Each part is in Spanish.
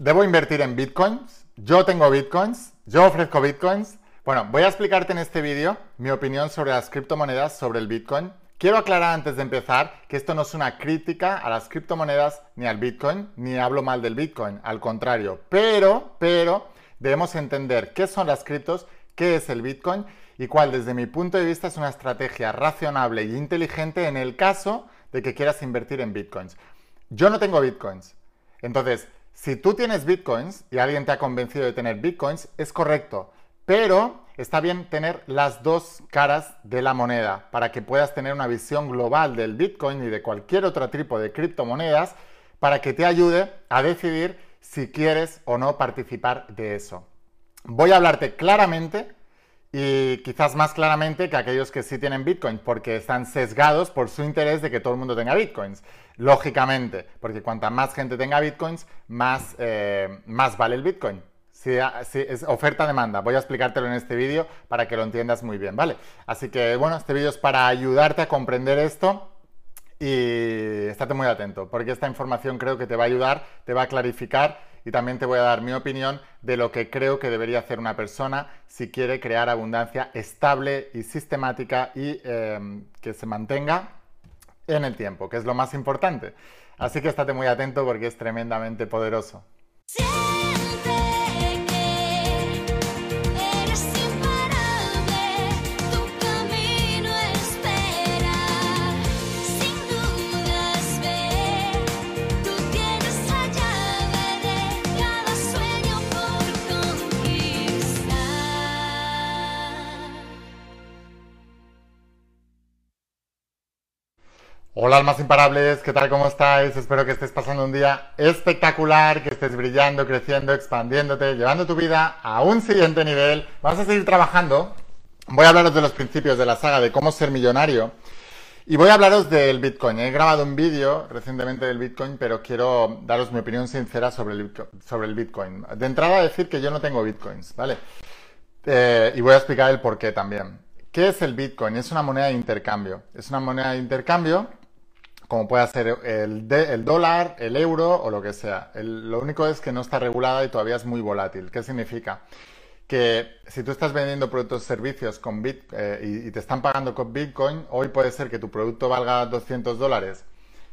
¿Debo invertir en bitcoins? Yo tengo bitcoins, yo ofrezco bitcoins. Bueno, voy a explicarte en este vídeo mi opinión sobre las criptomonedas, sobre el bitcoin. Quiero aclarar antes de empezar que esto no es una crítica a las criptomonedas ni al bitcoin, ni hablo mal del bitcoin, al contrario. Pero, pero, debemos entender qué son las criptos, qué es el bitcoin y cuál desde mi punto de vista es una estrategia razonable e inteligente en el caso de que quieras invertir en bitcoins. Yo no tengo bitcoins. Entonces, si tú tienes bitcoins y alguien te ha convencido de tener bitcoins, es correcto, pero está bien tener las dos caras de la moneda para que puedas tener una visión global del bitcoin y de cualquier otro tipo de criptomonedas para que te ayude a decidir si quieres o no participar de eso. Voy a hablarte claramente y quizás más claramente que aquellos que sí tienen Bitcoin, porque están sesgados por su interés de que todo el mundo tenga Bitcoins. Lógicamente, porque cuanta más gente tenga Bitcoins, más, eh, más vale el Bitcoin. Si es oferta-demanda, voy a explicártelo en este vídeo para que lo entiendas muy bien, ¿vale? Así que bueno, este vídeo es para ayudarte a comprender esto y estate muy atento, porque esta información creo que te va a ayudar, te va a clarificar y también te voy a dar mi opinión de lo que creo que debería hacer una persona si quiere crear abundancia estable y sistemática y em, que se mantenga en el tiempo, que es lo más importante. Así que estate muy atento porque es tremendamente poderoso. Hola almas imparables, ¿qué tal? ¿Cómo estáis? Espero que estés pasando un día espectacular, que estés brillando, creciendo, expandiéndote, llevando tu vida a un siguiente nivel. Vamos a seguir trabajando. Voy a hablaros de los principios de la saga de cómo ser millonario. Y voy a hablaros del Bitcoin. He grabado un vídeo recientemente del Bitcoin, pero quiero daros mi opinión sincera sobre el, Bitcoin. De entrada, decir que yo no tengo Bitcoins, ¿vale? Eh, y voy a explicar el por qué también. ¿Qué es el Bitcoin? Es una moneda de intercambio. Es una moneda de intercambio como puede ser el, dólar, el euro o lo que sea. lo único es que no está regulada y todavía es muy volátil. ¿Qué significa? Que si tú estás vendiendo productos o servicios con Bit, eh, y, te están pagando con Bitcoin, hoy puede ser que tu producto valga 200 dólares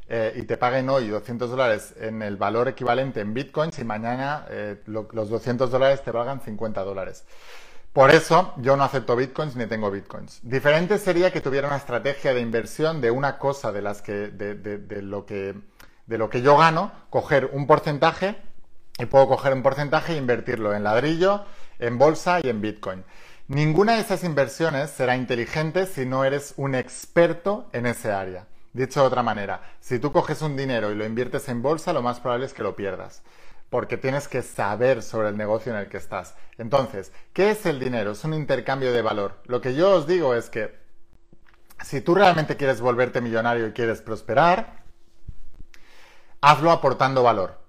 eh, y te paguen hoy 200 dólares en el valor equivalente en Bitcoins y mañana eh, los 200 dólares te valgan 50 dólares. Por eso yo no acepto bitcoins ni tengo bitcoins. Diferente sería que tuviera una estrategia de inversión de una cosa de las que de, lo que de lo que yo gano, coger un porcentaje y puedo coger un porcentaje e invertirlo en ladrillo, en bolsa y en bitcoin. Ninguna de esas inversiones será inteligente si no eres un experto en ese área. Dicho de otra manera, si tú coges un dinero y lo inviertes en bolsa, lo más probable es que lo pierdas porque tienes que saber sobre el negocio en el que estás. Entonces, ¿qué es el dinero? Es un intercambio de valor. Lo que yo os digo es que si tú realmente quieres volverte millonario y quieres prosperar, hazlo aportando valor.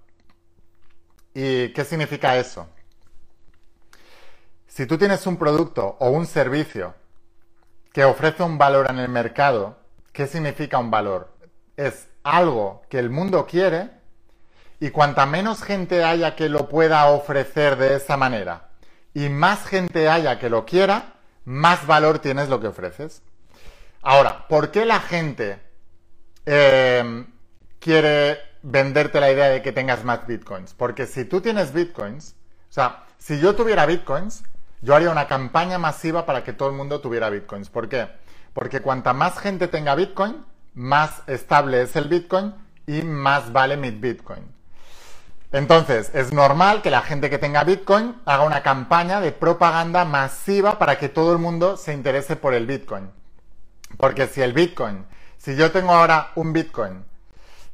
¿Y qué significa eso? Si tú tienes un producto o un servicio que ofrece un valor en el mercado, ¿qué significa un valor? Es algo que el mundo quiere y cuanta menos gente haya que lo pueda ofrecer de esa manera y más gente haya que lo quiera, más valor tienes lo que ofreces. Ahora, ¿por qué la gente eh, quiere venderte la idea de que tengas más bitcoins? Porque si tú tienes bitcoins, o sea, si yo tuviera bitcoins, yo haría una campaña masiva para que todo el mundo tuviera bitcoins. ¿Por qué? Porque cuanta más gente tenga bitcoin, más estable es el bitcoin y más vale mi bitcoin. Entonces, es normal que la gente que tenga Bitcoin haga una campaña de propaganda masiva para que todo el mundo se interese por el Bitcoin. Porque si el Bitcoin, si yo tengo ahora un Bitcoin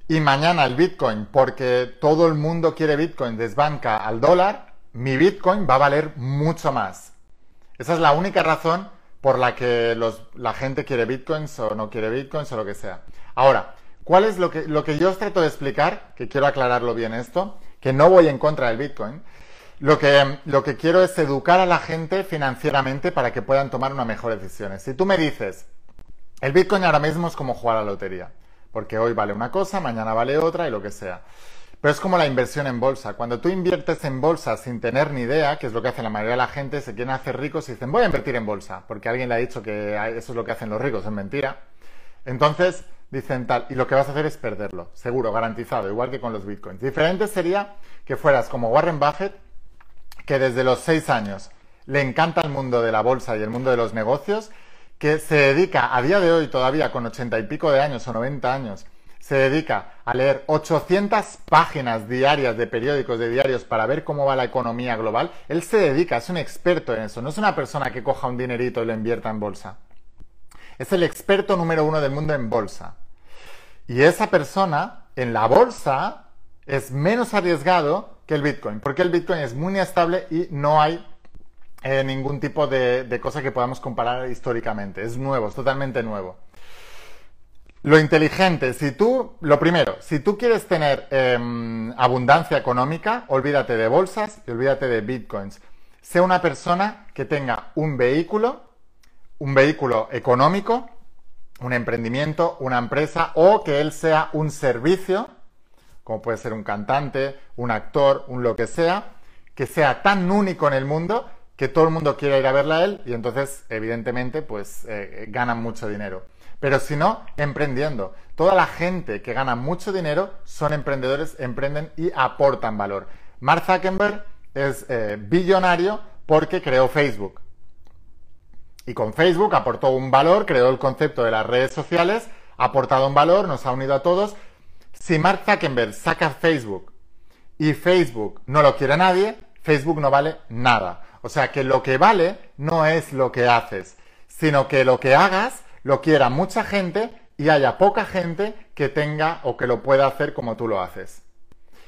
y mañana el Bitcoin, porque todo el mundo quiere Bitcoin, desbanca al dólar, mi Bitcoin va a valer mucho más. Esa es la única razón por la que la gente quiere Bitcoins o no quiere Bitcoins o lo que sea. Ahora, ¿cuál es lo que, lo que yo os trato de explicar? Que quiero aclararlo bien esto que no voy en contra del Bitcoin, lo que, lo que quiero es educar a la gente financieramente para que puedan tomar unas mejores decisiones. Si tú me dices, el Bitcoin ahora mismo es como jugar a la lotería, porque hoy vale una cosa, mañana vale otra y lo que sea. Pero es como la inversión en bolsa. Cuando tú inviertes en bolsa sin tener ni idea, que es lo que hace la mayoría de la gente, se quieren hacer ricos y dicen, voy a invertir en bolsa, porque alguien le ha dicho que eso es lo que hacen los ricos, es mentira. Entonces dicen tal, y lo que vas a hacer es perderlo, seguro, garantizado, igual que con los bitcoins. Diferente sería que fueras como Warren Buffett, que desde los seis años le encanta el mundo de la bolsa y el mundo de los negocios, que se dedica a día de hoy todavía con ochenta y pico de años o noventa años, se dedica a leer 800 páginas diarias de periódicos, de diarios, para ver cómo va la economía global, él se dedica, es un experto en eso, no es una persona que coja un dinerito y lo invierta en bolsa. Es el experto número uno del mundo en bolsa. Y esa persona en la bolsa es menos arriesgado que el Bitcoin, porque el Bitcoin es muy inestable y no hay eh, ningún tipo de, cosa que podamos comparar históricamente. Es nuevo, es totalmente nuevo. Lo inteligente, si tú, lo primero, si tú quieres tener em, abundancia económica, olvídate de bolsas y olvídate de bitcoins. Sé una persona que tenga un vehículo, un vehículo económico, un emprendimiento, una empresa o que él sea un servicio, como puede ser un cantante, un actor, un lo que sea, que sea tan único en el mundo que todo el mundo quiera ir a verla a él y entonces, evidentemente, pues eh, ganan mucho dinero. Pero si no, emprendiendo. Toda la gente que gana mucho dinero son emprendedores, emprenden y aportan valor. Mark Zuckerberg es eh, billonario porque creó Facebook. Y con Facebook aportó un valor, creó el concepto de las redes sociales, ha aportado un valor, nos ha unido a todos. Si Mark Zuckerberg saca Facebook y Facebook no lo quiere nadie, Facebook no vale nada. O sea que lo que vale no es lo que haces, sino que lo que hagas lo quiera mucha gente y haya poca gente que tenga o que lo pueda hacer como tú lo haces.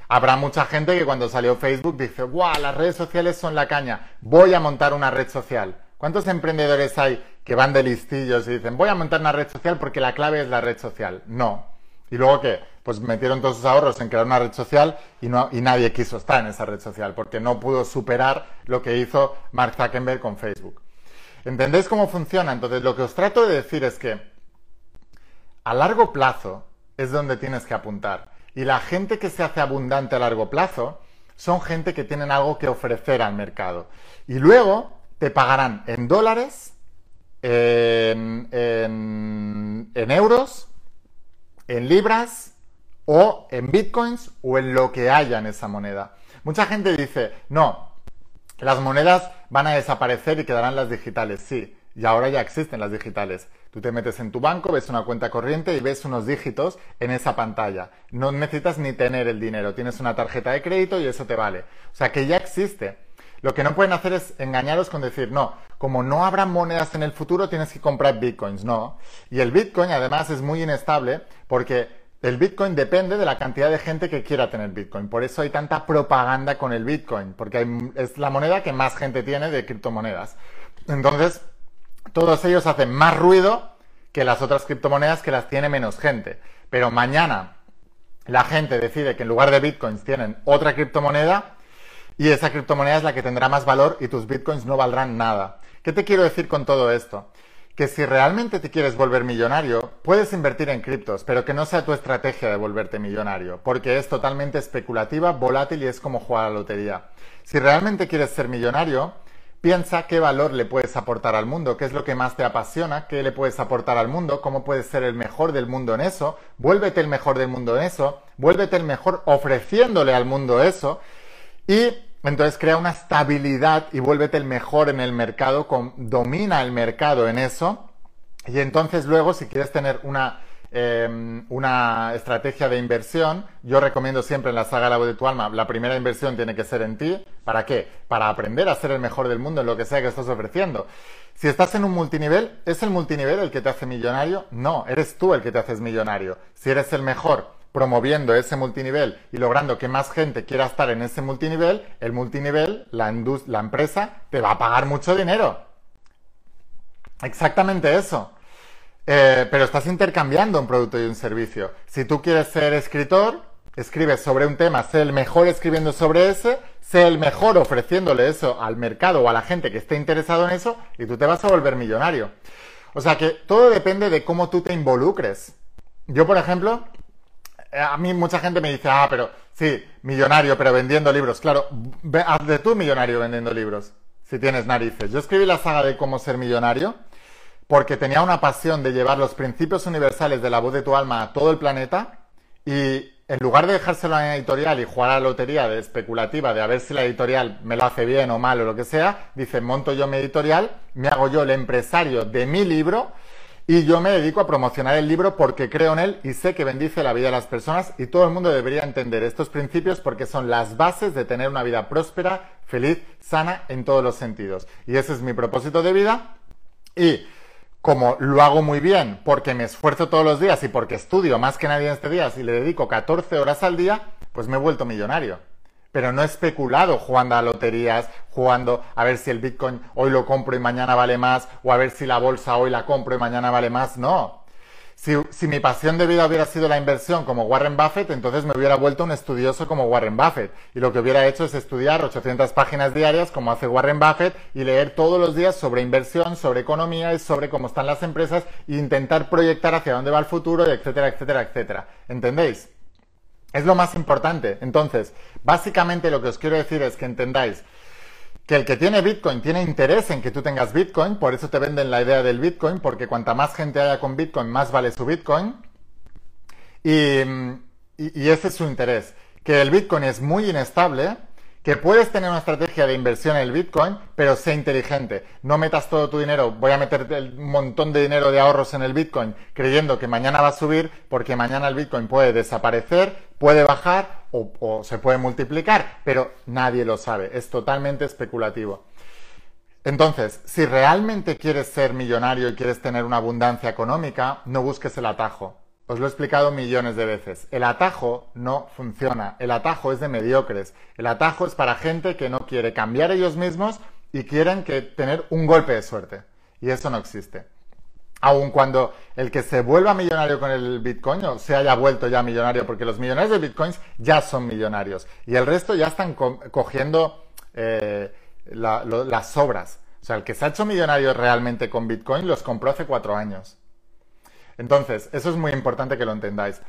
Habrá mucha gente que cuando salió Facebook dice, ¡guau! Las redes sociales son la caña, voy a montar una red social. ¿Cuántos emprendedores hay que van de listillos y dicen, voy a montar una red social porque la clave es la red social? No. ¿Y luego qué? Pues metieron todos sus ahorros en crear una red social y, no, y nadie quiso estar en esa red social porque no pudo superar lo que hizo Mark Zuckerberg con Facebook. ¿Entendéis cómo funciona? Entonces, lo que os trato de decir es que a largo plazo es donde tienes que apuntar. Y la gente que se hace abundante a largo plazo son gente que tienen algo que ofrecer al mercado. Y luego te pagarán en dólares, en, en euros en libras o en bitcoins o en lo que haya en esa moneda. Mucha gente dice, no, las monedas van a desaparecer y quedarán las digitales. Sí, y ahora ya existen las digitales. Tú te metes en tu banco, ves una cuenta corriente y ves unos dígitos en esa pantalla. No necesitas ni tener el dinero, tienes una tarjeta de crédito y eso te vale. O sea que ya existe. Lo que no pueden hacer es engañaros con decir, no, como no habrá monedas en el futuro, tienes que comprar bitcoins. No. Y el bitcoin además es muy inestable porque el bitcoin depende de la cantidad de gente que quiera tener bitcoin. Por eso hay tanta propaganda con el bitcoin, porque es la moneda que más gente tiene de criptomonedas. Entonces, todos ellos hacen más ruido que las otras criptomonedas que las tiene menos gente. Pero mañana la gente decide que en lugar de bitcoins tienen otra criptomoneda, y esa criptomoneda es la que tendrá más valor y tus bitcoins no valdrán nada. ¿Qué te quiero decir con todo esto? Que si realmente te quieres volver millonario, puedes invertir en criptos, pero que no sea tu estrategia de volverte millonario, porque es totalmente especulativa, volátil y es como jugar a la lotería. Si realmente quieres ser millonario, piensa qué valor le puedes aportar al mundo, qué es lo que más te apasiona, qué le puedes aportar al mundo, cómo puedes ser el mejor del mundo en eso, vuélvete el mejor del mundo en eso, vuélvete el mejor ofreciéndole al mundo eso y entonces crea una estabilidad y vuélvete el mejor en el mercado, domina el mercado en eso. Y entonces luego, si quieres tener una, em, una estrategia de inversión, yo recomiendo siempre en la saga La voz de tu alma, la primera inversión tiene que ser en ti. ¿Para qué? Para aprender a ser el mejor del mundo en lo que sea que estás ofreciendo. Si estás en un multinivel, ¿es el multinivel el que te hace millonario? No, eres tú el que te haces millonario. Si eres el mejor promoviendo ese multinivel y logrando que más gente quiera estar en ese multinivel, el multinivel, la, la empresa, te va a pagar mucho dinero. Exactamente eso. Eh, pero estás intercambiando un producto y un servicio. Si tú quieres ser escritor, escribes sobre un tema, sé el mejor escribiendo sobre ese, sé el mejor ofreciéndole eso al mercado o a la gente que esté interesado en eso y tú te vas a volver millonario. O sea que todo depende de cómo tú te involucres. Yo, por ejemplo, a mí mucha gente me dice, ah, pero sí, millonario, pero vendiendo libros. Claro, hazte tú millonario vendiendo libros, si tienes narices. Yo escribí la saga de cómo ser millonario porque tenía una pasión de llevar los principios universales de la voz de tu alma a todo el planeta y en lugar de dejárselo a la editorial y jugar a la lotería de especulativa de a ver si la editorial me lo hace bien o mal o lo que sea, dice, monto yo mi editorial, me hago yo el empresario de mi libro y yo me dedico a promocionar el libro porque creo en él y sé que bendice la vida de las personas y todo el mundo debería entender estos principios porque son las bases de tener una vida próspera, feliz, sana en todos los sentidos. Y ese es mi propósito de vida y como lo hago muy bien porque me esfuerzo todos los días y porque estudio más que nadie en este día y le dedico 14 horas al día, pues me he vuelto millonario pero no he especulado jugando a loterías, jugando a ver si el Bitcoin hoy lo compro y mañana vale más, o a ver si la bolsa hoy la compro y mañana vale más. No. Si, mi pasión de vida hubiera sido la inversión como Warren Buffett, entonces me hubiera vuelto un estudioso como Warren Buffett. Y lo que hubiera hecho es estudiar 800 páginas diarias como hace Warren Buffett y leer todos los días sobre inversión, sobre economía y sobre cómo están las empresas e intentar proyectar hacia dónde va el futuro, etcétera, etcétera, etcétera. ¿Entendéis? Es lo más importante. Entonces, básicamente lo que os quiero decir es que entendáis que el que tiene Bitcoin tiene interés en que tú tengas Bitcoin, por eso te venden la idea del Bitcoin, porque cuanta más gente haya con Bitcoin, más vale su Bitcoin. Y, y ese es su interés. Que el Bitcoin es muy inestable, que puedes tener una estrategia de inversión en el Bitcoin, pero sé inteligente. No metas todo tu dinero, voy a meter un montón de dinero de ahorros en el Bitcoin creyendo que mañana va a subir, porque mañana el Bitcoin puede desaparecer, puede bajar o, o se puede multiplicar, pero nadie lo sabe. Es totalmente especulativo. Entonces, si realmente quieres ser millonario y quieres tener una abundancia económica, no busques el atajo. Os lo he explicado millones de veces. El atajo no funciona. El atajo es de mediocres. El atajo es para gente que no quiere cambiar ellos mismos y quieren que tener un golpe de suerte. Y eso no existe. Aun cuando el que se vuelva millonario con el Bitcoin o se haya vuelto ya millonario, porque los millonarios de Bitcoins ya son millonarios y el resto ya están cogiendo eh, las sobras. O sea, el que se ha hecho millonario realmente con Bitcoin los compró hace cuatro años. Entonces, eso es muy importante que lo entendáis.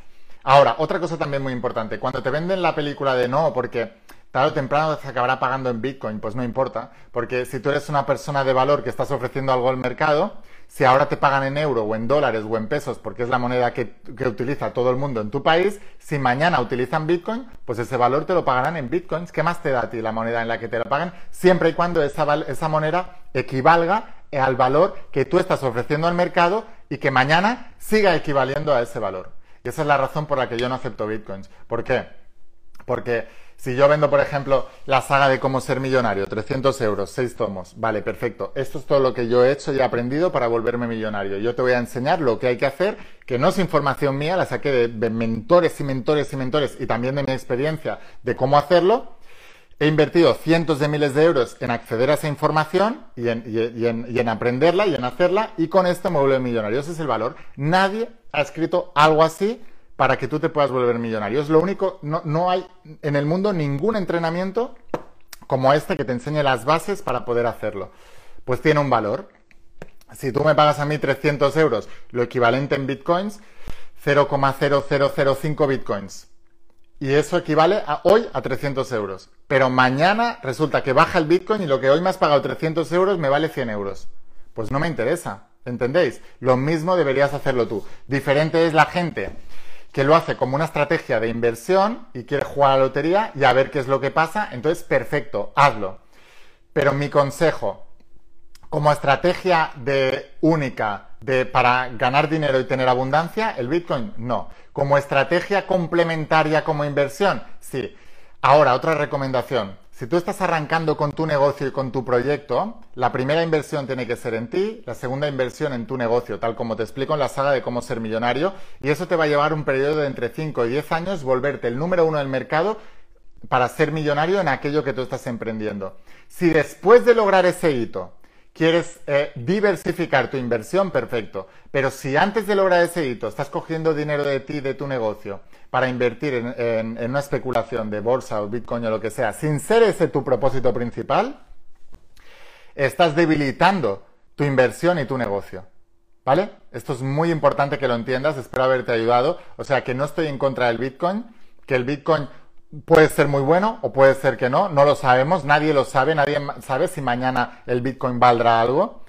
Ahora, otra cosa también muy importante, cuando te venden la película de no, porque tarde o temprano se acabará pagando en Bitcoin, pues no importa, porque si tú eres una persona de valor que estás ofreciendo algo al mercado, si ahora te pagan en euro o en dólares o en pesos, porque es la moneda que, utiliza todo el mundo en tu país, si mañana utilizan Bitcoin, pues ese valor te lo pagarán en Bitcoins. ¿Qué más te da a ti la moneda en la que te lo pagan? Siempre y cuando esa, esa moneda equivalga al valor que tú estás ofreciendo al mercado y que mañana siga equivaliendo a ese valor. Y esa es la razón por la que yo no acepto bitcoins. ¿Por qué? Porque si yo vendo, por ejemplo, la saga de cómo ser millonario, 300 euros, 6 tomos, vale, perfecto. Esto es todo lo que yo he hecho y he aprendido para volverme millonario. Yo te voy a enseñar lo que hay que hacer, que no es información mía, la saqué de, de mentores y mentores y mentores y también de mi experiencia de cómo hacerlo He invertido cientos de miles de euros en acceder a esa información y en, aprenderla y en hacerla y con esto me vuelvo millonario. Ese es el valor. Nadie ha escrito algo así para que tú te puedas volver millonario. Es lo único, no, no hay en el mundo ningún entrenamiento como este que te enseñe las bases para poder hacerlo. Pues tiene un valor. Si tú me pagas a mí 300 euros, lo equivalente en bitcoins, 0,0005 bitcoins. Y eso equivale a hoy a 300 euros. Pero mañana resulta que baja el Bitcoin y lo que hoy me has pagado 300 euros me vale 100 euros. Pues no me interesa. ¿Entendéis? Lo mismo deberías hacerlo tú. Diferente es la gente que lo hace como una estrategia de inversión y quiere jugar a la lotería y a ver qué es lo que pasa. Entonces, perfecto, hazlo. Pero mi consejo, como estrategia única de para ganar dinero y tener abundancia, el Bitcoin no. Como estrategia complementaria como inversión, sí. Ahora, otra recomendación. Si tú estás arrancando con tu negocio y con tu proyecto, la primera inversión tiene que ser en ti, la segunda inversión en tu negocio, tal como te explico en la saga de cómo ser millonario, y eso te va a llevar un periodo de entre 5 y 10 años volverte el número uno del mercado para ser millonario en aquello que tú estás emprendiendo. Si después de lograr ese hito quieres eh, diversificar tu inversión, perfecto. Pero si antes de lograr ese hito estás cogiendo dinero de ti, de tu negocio, para invertir en, una especulación de bolsa o bitcoin o lo que sea, sin ser ese tu propósito principal, estás debilitando tu inversión y tu negocio. ¿Vale? Esto es muy importante que lo entiendas, espero haberte ayudado. O sea, que no estoy en contra del Bitcoin, que el Bitcoin puede ser muy bueno o puede ser que no, no lo sabemos, nadie lo sabe, nadie sabe si mañana el Bitcoin valdrá algo.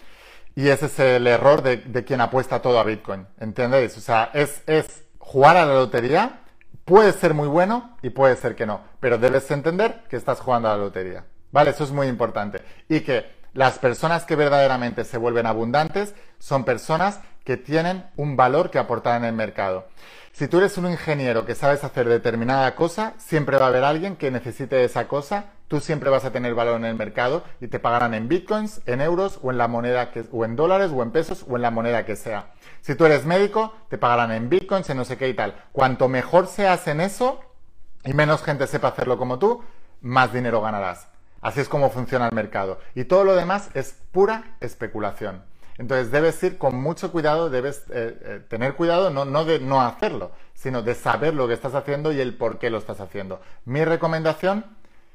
Y ese es el error de, quien apuesta todo a Bitcoin, ¿entendéis? O sea, es, es jugar a la lotería, puede ser muy bueno y puede ser que no, pero debes entender que estás jugando a la lotería, ¿vale? Eso es muy importante. Y que las personas que verdaderamente se vuelven abundantes son personas que tienen un valor que aportar en el mercado. Si tú eres un ingeniero que sabes hacer determinada cosa, siempre va a haber alguien que necesite esa cosa, tú siempre vas a tener valor en el mercado y te pagarán en bitcoins, en euros o en la moneda que, o en dólares o en pesos o en la moneda que sea. Si tú eres médico, te pagarán en bitcoins, en no sé qué y tal. Cuanto mejor seas en eso y menos gente sepa hacerlo como tú, más dinero ganarás. Así es como funciona el mercado. Y todo lo demás es pura especulación. Entonces debes ir con mucho cuidado, debes eh, eh, tener cuidado no, no de no hacerlo, sino de saber lo que estás haciendo y el por qué lo estás haciendo. Mi recomendación,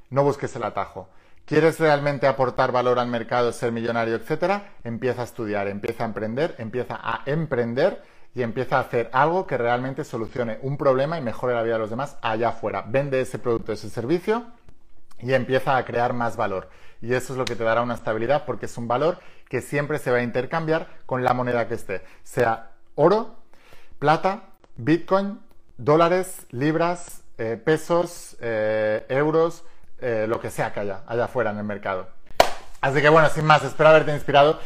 no busques el atajo. ¿Quieres realmente aportar valor al mercado, ser millonario, etcétera? Empieza a estudiar, empieza a emprender, empieza a emprender y empieza a hacer algo que realmente solucione un problema y mejore la vida de los demás allá afuera. Vende ese producto, ese servicio y empieza a crear más valor. Y eso es lo que te dará una estabilidad porque es un valor que siempre se va a intercambiar con la moneda que esté, sea oro, plata, bitcoin, dólares, libras, eh, pesos, eh, euros, eh, lo que sea que haya allá afuera en el mercado. Así que bueno, sin más, espero haberte inspirado.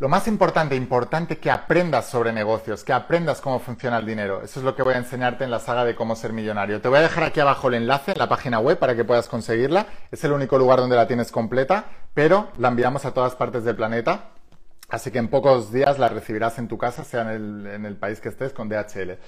Lo más importante, importante que aprendas sobre negocios, que aprendas cómo funciona el dinero. Eso es lo que voy a enseñarte en la saga de cómo ser millonario. Te voy a dejar aquí abajo el enlace en la página web para que puedas conseguirla. Es el único lugar donde la tienes completa, pero la enviamos a todas partes del planeta. Así que en pocos días la recibirás en tu casa, sea en el, país que estés, con DHL.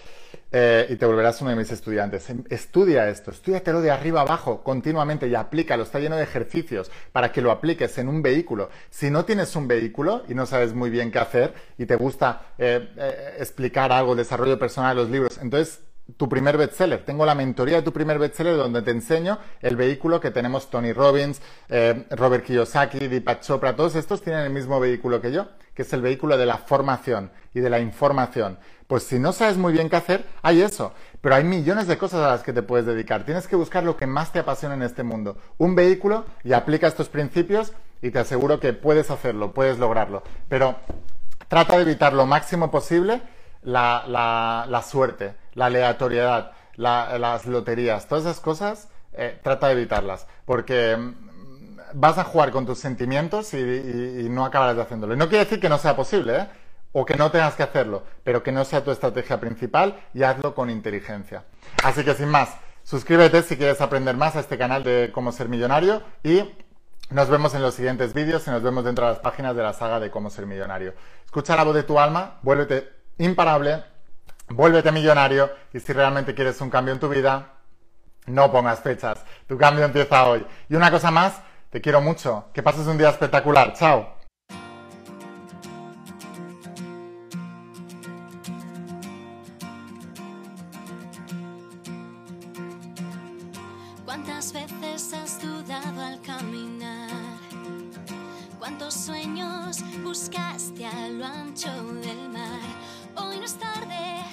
Eh, y te volverás uno de mis estudiantes. Em, estudia esto, estudiatelo de arriba abajo continuamente y aplícalo. Está lleno de ejercicios para que lo apliques en un vehículo. Si no tienes un vehículo y no sabes muy bien qué hacer y te gusta eh, eh, explicar algo, desarrollo personal, los libros, entonces tu primer bestseller. Tengo la mentoría de tu primer bestseller donde te enseño el vehículo que tenemos Tony Robbins, eh, Robert Kiyosaki, Deepak Chopra, todos estos tienen el mismo vehículo que yo, que es el vehículo de la formación y de la información. Pues si no sabes muy bien qué hacer, hay eso. Pero hay millones de cosas a las que te puedes dedicar. Tienes que buscar lo que más te apasiona en este mundo. Un vehículo y aplica estos principios y te aseguro que puedes hacerlo, puedes lograrlo. Pero trata de evitar lo máximo posible la, suerte, la aleatoriedad, las loterías, todas esas cosas, eh, trata de evitarlas, porque mm, vas a jugar con tus sentimientos y, no acabarás de haciéndolo. Y no quiere decir que no sea posible, ¿eh? o que no tengas que hacerlo, pero que no sea tu estrategia principal y hazlo con inteligencia. Así que sin más, suscríbete si quieres aprender más a este canal de cómo ser millonario y nos vemos en los siguientes vídeos y nos vemos dentro de las páginas de la saga de cómo ser millonario. Escucha la voz de tu alma, vuélvete imparable, vuélvete millonario y si realmente quieres un cambio en tu vida, no pongas fechas. Tu cambio empieza hoy. Y una cosa más, te quiero mucho. Que pases un día espectacular. Chao. ¿Cuántas veces has dudado al caminar? ¿Cuántos sueños buscaste a lo ancho del hoy no es tarde.